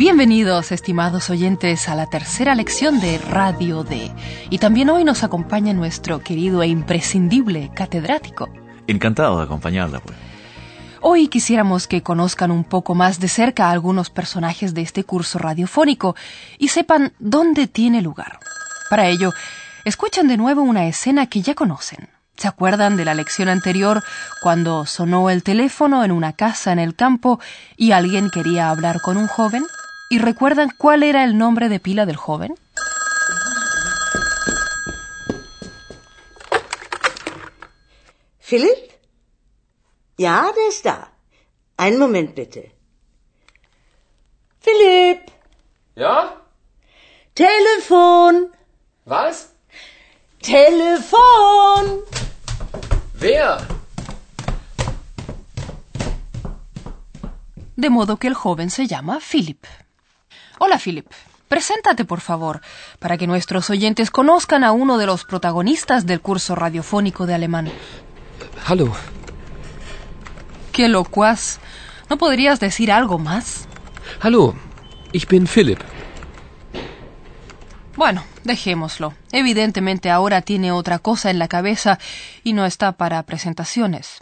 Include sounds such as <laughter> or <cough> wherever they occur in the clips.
Bienvenidos, estimados oyentes, a la tercera lección de Radio D. Y también hoy nos acompaña nuestro querido e imprescindible catedrático. Encantado de acompañarla, pues. Hoy quisiéramos que conozcan un poco más de cerca a algunos personajes de este curso radiofónico y sepan dónde tiene lugar. Para ello, escuchen de nuevo una escena que ya conocen. ¿Se acuerdan de la lección anterior cuando sonó el teléfono en una casa en el campo y alguien quería hablar con un joven? ¿Y recuerdan cuál era el nombre de pila del joven? Philipp? Ja, der ist da. Einen Moment bitte. Philipp! Ja? Telefon! Was? Telefon! Wer? De modo que el joven se llama Philip. Hola, Philip. Preséntate, por favor, para que nuestros oyentes conozcan a uno de los protagonistas del curso radiofónico de alemán. Hallo. ¡Qué locuaz! ¿No podrías decir algo más? Hallo, ich bin Philipp. Bueno, dejémoslo. Evidentemente ahora tiene otra cosa en la cabeza y no está para presentaciones.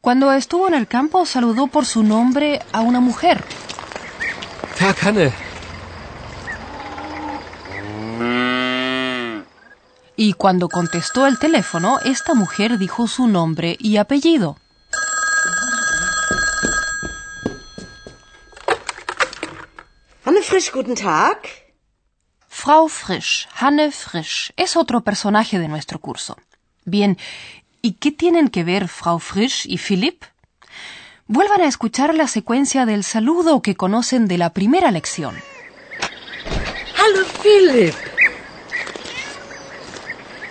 Cuando estuvo en el campo saludó por su nombre a una mujer. Tag Hanne. Y cuando contestó el teléfono, esta mujer dijo su nombre y apellido. Hanne Frisch, guten Tag. Frau Frisch, Hanne Frisch, es otro personaje de nuestro curso. Bien, ¿y qué tienen que ver Frau Frisch y Philipp? Vuelvan a escuchar la secuencia del saludo que conocen de la primera lección. Hallo Philipp!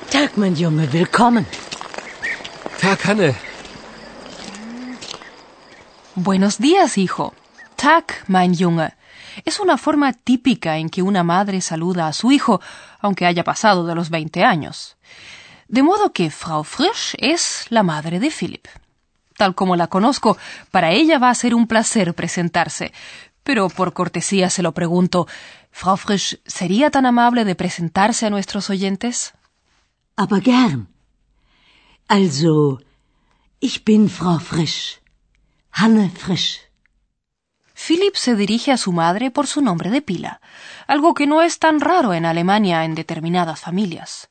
Tag, mein Junge, willkommen. Tag Hanne. Buenos días, hijo. Tag, mein Junge. Es una forma típica en que una madre saluda a su hijo, aunque haya pasado de los 20 años. De modo que Frau Frisch es la madre de Philip. Tal como la conozco, para ella va a ser un placer presentarse. Pero por cortesía se lo pregunto, Frau Frisch, ¿sería tan amable de presentarse a nuestros oyentes? Aber gern. Also, ich bin Frau Frisch. Hanne Frisch. Philip se dirige a su madre por su nombre de pila, algo que no es tan raro en Alemania en determinadas familias.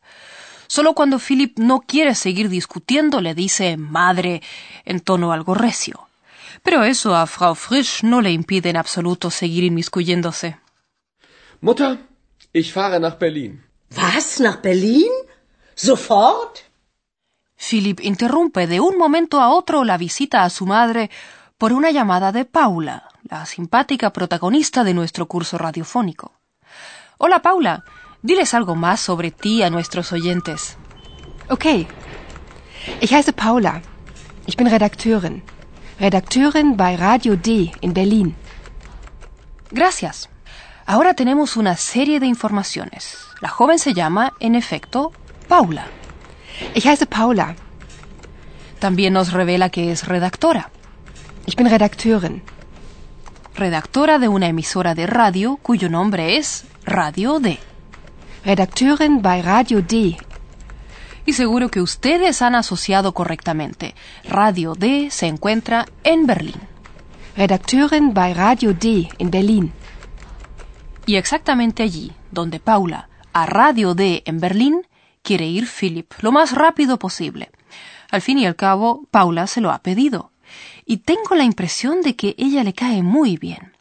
Solo cuando Philip no quiere seguir discutiendo le dice madre en tono algo recio. Pero eso a Frau Frisch no le impide en absoluto seguir inmiscuyéndose. Mutter, ich fahre nach Berlin. Was? Nach Berlin? Sofort? Philip interrumpe de un momento a otro la visita a su madre por una llamada de Paula, la simpática protagonista de nuestro curso radiofónico. Hola Paula, diles algo más sobre ti a nuestros oyentes. Okay. Ich heiße Paula. Ich bin Redakteurin. Redakteurin bei Radio D in Berlin. Gracias. Ahora tenemos una serie de informaciones. La joven se llama, en efecto, Paula. Ich heiße Paula. También nos revela que es redactora. Ich bin Redakteurin. Redactora de una emisora de radio cuyo nombre es Radio D. Redakteurin bei Radio D. Y seguro que ustedes han asociado correctamente. Radio D se encuentra en Berlín. Redakteurin bei Radio D in Berlin. Y exactamente allí, donde Paula, a Radio D en Berlín, quiere ir Philip lo más rápido posible. Al fin y al cabo, Paula se lo ha pedido. Y tengo la impresión de que ella le cae muy bien.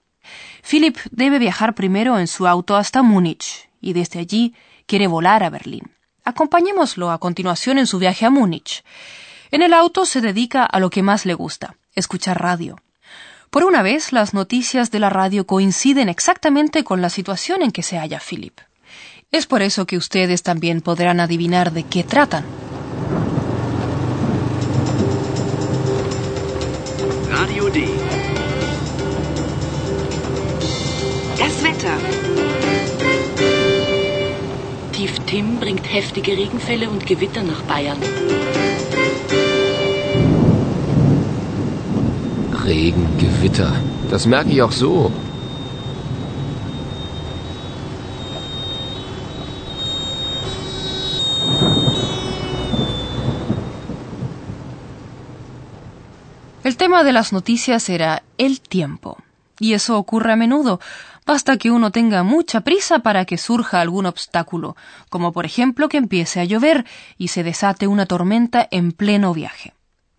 Philip debe viajar primero en su auto hasta Múnich y desde allí quiere volar a Berlín. Acompañémoslo a continuación en su viaje a Múnich. En el auto se dedica a lo que más le gusta, escuchar radio. Por una vez, las noticias de la radio coinciden exactamente con la situación en que se halla Philip. Es por eso que ustedes también podrán adivinar de qué tratan. Radio D. Das Wetter. Tief Tim bringt heftige Regenfälle und Gewitter nach Bayern. Regen, Gewitter. Das merke ich auch so. El tema de las noticias era el tiempo. Y eso ocurre a menudo. Basta que uno tenga mucha prisa para que surja algún obstáculo, como por ejemplo que empiece a llover y se desate una tormenta en pleno viaje.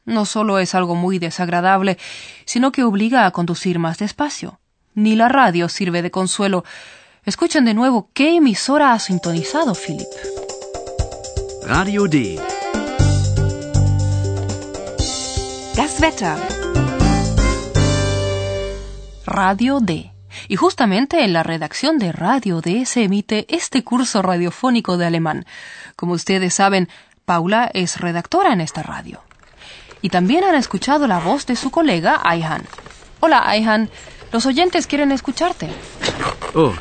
No solo es algo muy desagradable, sino que obliga a conducir más despacio. Ni la radio sirve de consuelo. Escuchen de nuevo qué emisora ha sintonizado, Philip. Radio D. Das Wetter. Radio D. Y justamente en la redacción de Radio D se emite este curso radiofónico de alemán. Como ustedes saben, Paula es redactora en esta radio. Y también han escuchado la voz de su colega Ayhan. Hola Ayhan, los oyentes quieren escucharte. Oh,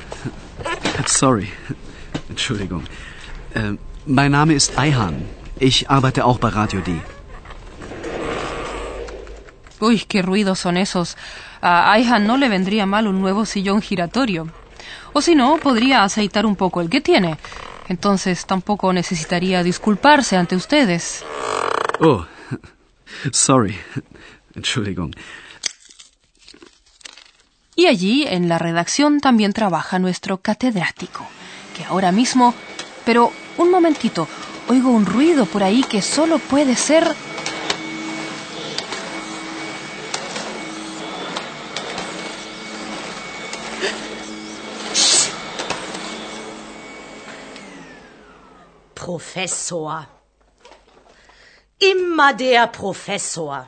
<laughs> sorry. <laughs> Entschuldigung. Äh, mein Name ist Ayhan. Ich arbeite auch bei Radio D. Uy, qué ruidos son esos. A no le vendría mal un nuevo sillón giratorio. O si no, podría aceitar un poco el que tiene. Entonces tampoco necesitaría disculparse ante ustedes. Oh, sorry. Entschuldigung. Y allí, en la redacción, también trabaja nuestro catedrático, que ahora mismo... Pero, un momentito, oigo un ruido por ahí que solo puede ser... Professor. Immer der Professor.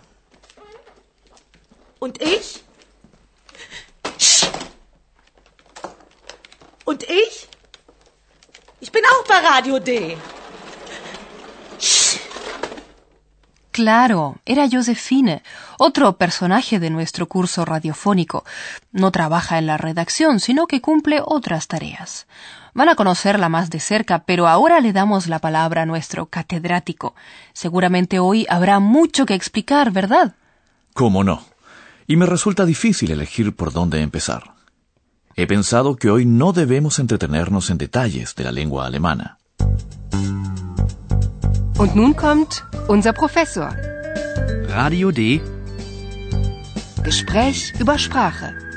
Und ich? Und ich? Ich bin auch bei Radio D. Claro, era Josefine, otro personaje de nuestro curso radiofónico. No trabaja en la redacción, sino que cumple otras tareas. Van a conocerla más de cerca, pero ahora le damos la palabra a nuestro catedrático. Seguramente hoy habrá mucho que explicar, ¿verdad? ¿Cómo no? Y me resulta difícil elegir por dónde empezar. He pensado que hoy no debemos entretenernos en detalles de la lengua alemana. Und nun kommt unser Professor. Radio D. Gespräch über Sprache.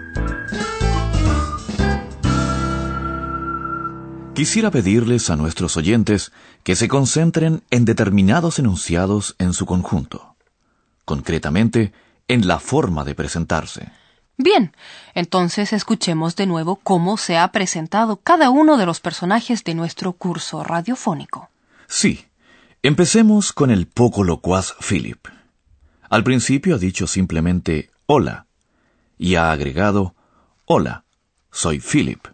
Quisiera pedirles a nuestros oyentes que se concentren en determinados enunciados en su conjunto, concretamente en la forma de presentarse. Bien, entonces escuchemos de nuevo cómo se ha presentado cada uno de los personajes de nuestro curso radiofónico. Sí, empecemos con el poco locuaz Philip. Al principio ha dicho simplemente hola y ha agregado hola, soy Philip.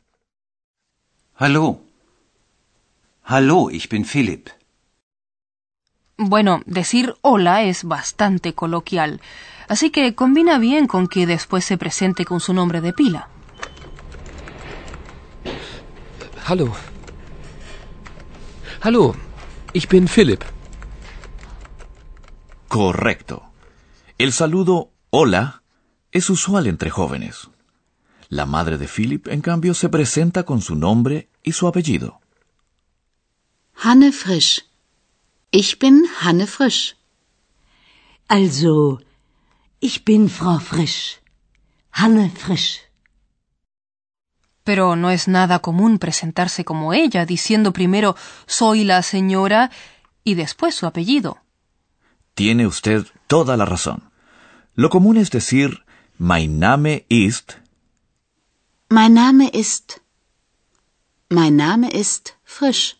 Hallo. Hallo, ich bin Philipp. Bueno, decir hola es bastante coloquial, así que combina bien con que después se presente con su nombre de pila. Hallo. Hallo, ich bin Philipp. Correcto. El saludo hola es usual entre jóvenes. La madre de Philip, en cambio, se presenta con su nombre y su apellido. Hanne Frisch. Ich bin Hanne Frisch. Also, ich bin Frau Frisch. Hanne Frisch. Pero no es nada común presentarse como ella, diciendo primero soy la señora y después su apellido. Tiene usted toda la razón. Lo común es decir Mein Name ist. Mein Name ist. Mein Name ist Frisch.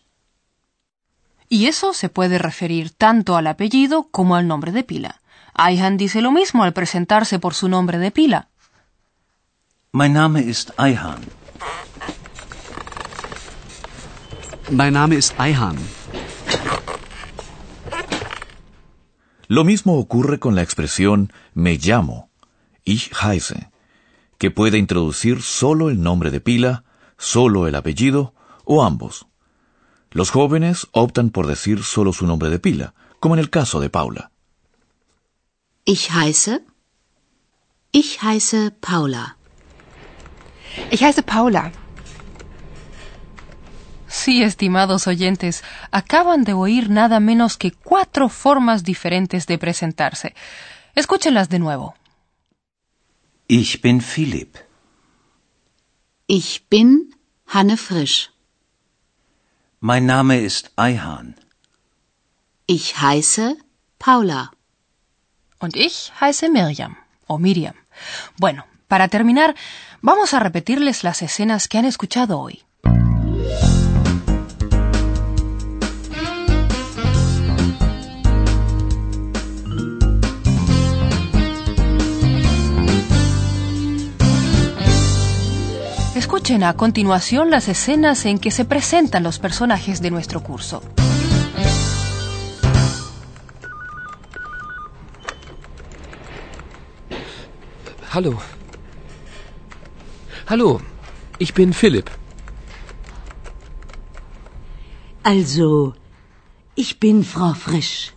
Y eso se puede referir tanto al apellido como al nombre de pila. Ayhan dice lo mismo al presentarse por su nombre de pila. Mein Name ist Ayhan. mein Name ist Eihan. Lo mismo ocurre con la expresión me llamo, ich heiße, que puede introducir solo el nombre de pila, solo el apellido o ambos. Los jóvenes optan por decir solo su nombre de pila, como en el caso de Paula. Ich heiße. Ich heiße Paula. Ich heiße Paula. Sí, estimados oyentes, acaban de oír nada menos que cuatro formas diferentes de presentarse. Escúchenlas de nuevo. Ich bin Philipp. Ich bin Hanne Frisch. Mein Name ist Eihan. Ich heiße Paula. Und ich heiße Miriam o Miriam. Bueno, para terminar, vamos a repetirles las escenas que han escuchado hoy. Escuchen a continuación las escenas en que se presentan los personajes de nuestro curso. Hallo. Hallo, ich bin Philipp. Also, ich bin Frau Frisch.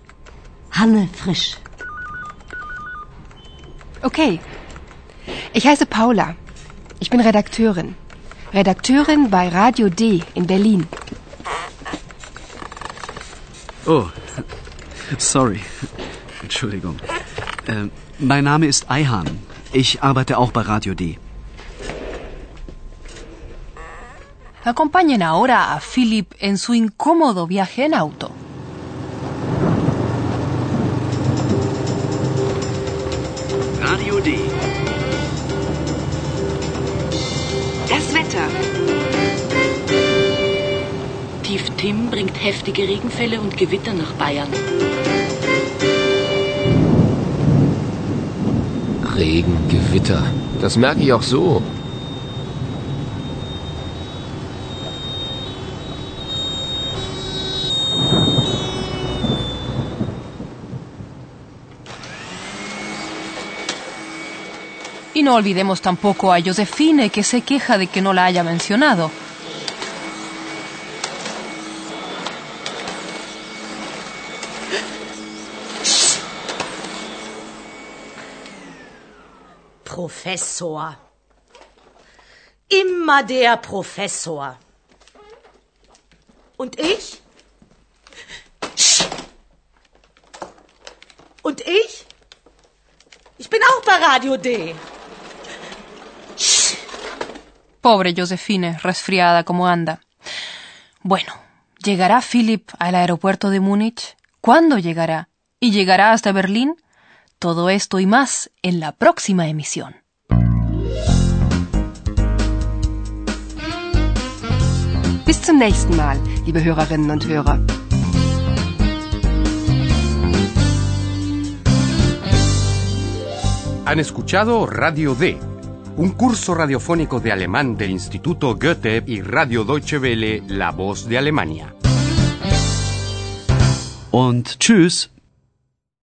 Hanne Frisch. Okay. Ich heiße Paula. Ich bin Redakteurin. Redakteurin bei Radio D in Berlin. Oh, sorry. Entschuldigung. Äh, mein Name ist Eihan. Ich arbeite auch bei Radio D. Acompañen ahora a Philip en su incómodo viaje en auto. Radio D. Wetter. Tief Tim bringt heftige Regenfälle und Gewitter nach Bayern. Regen, Gewitter. Das merke ich auch so. Y no olvidemos tampoco a Josefine, que se queja de que no la haya mencionado. Professor. Immer der Professor. Und ich? Und ich? Ich bin auch bei Radio D. Pobre Josefine, resfriada como anda. Bueno, ¿llegará Philip al aeropuerto de Múnich? ¿Cuándo llegará? ¿Y llegará hasta Berlín? Todo esto y más en la próxima emisión. Bis zum nächsten Mal, liebe Hörerinnen und Hörer. Han escuchado Radio D, un curso radiofónico de alemán del Instituto Goethe y Radio Deutsche Welle, La Voz de Alemania. Und tschüss.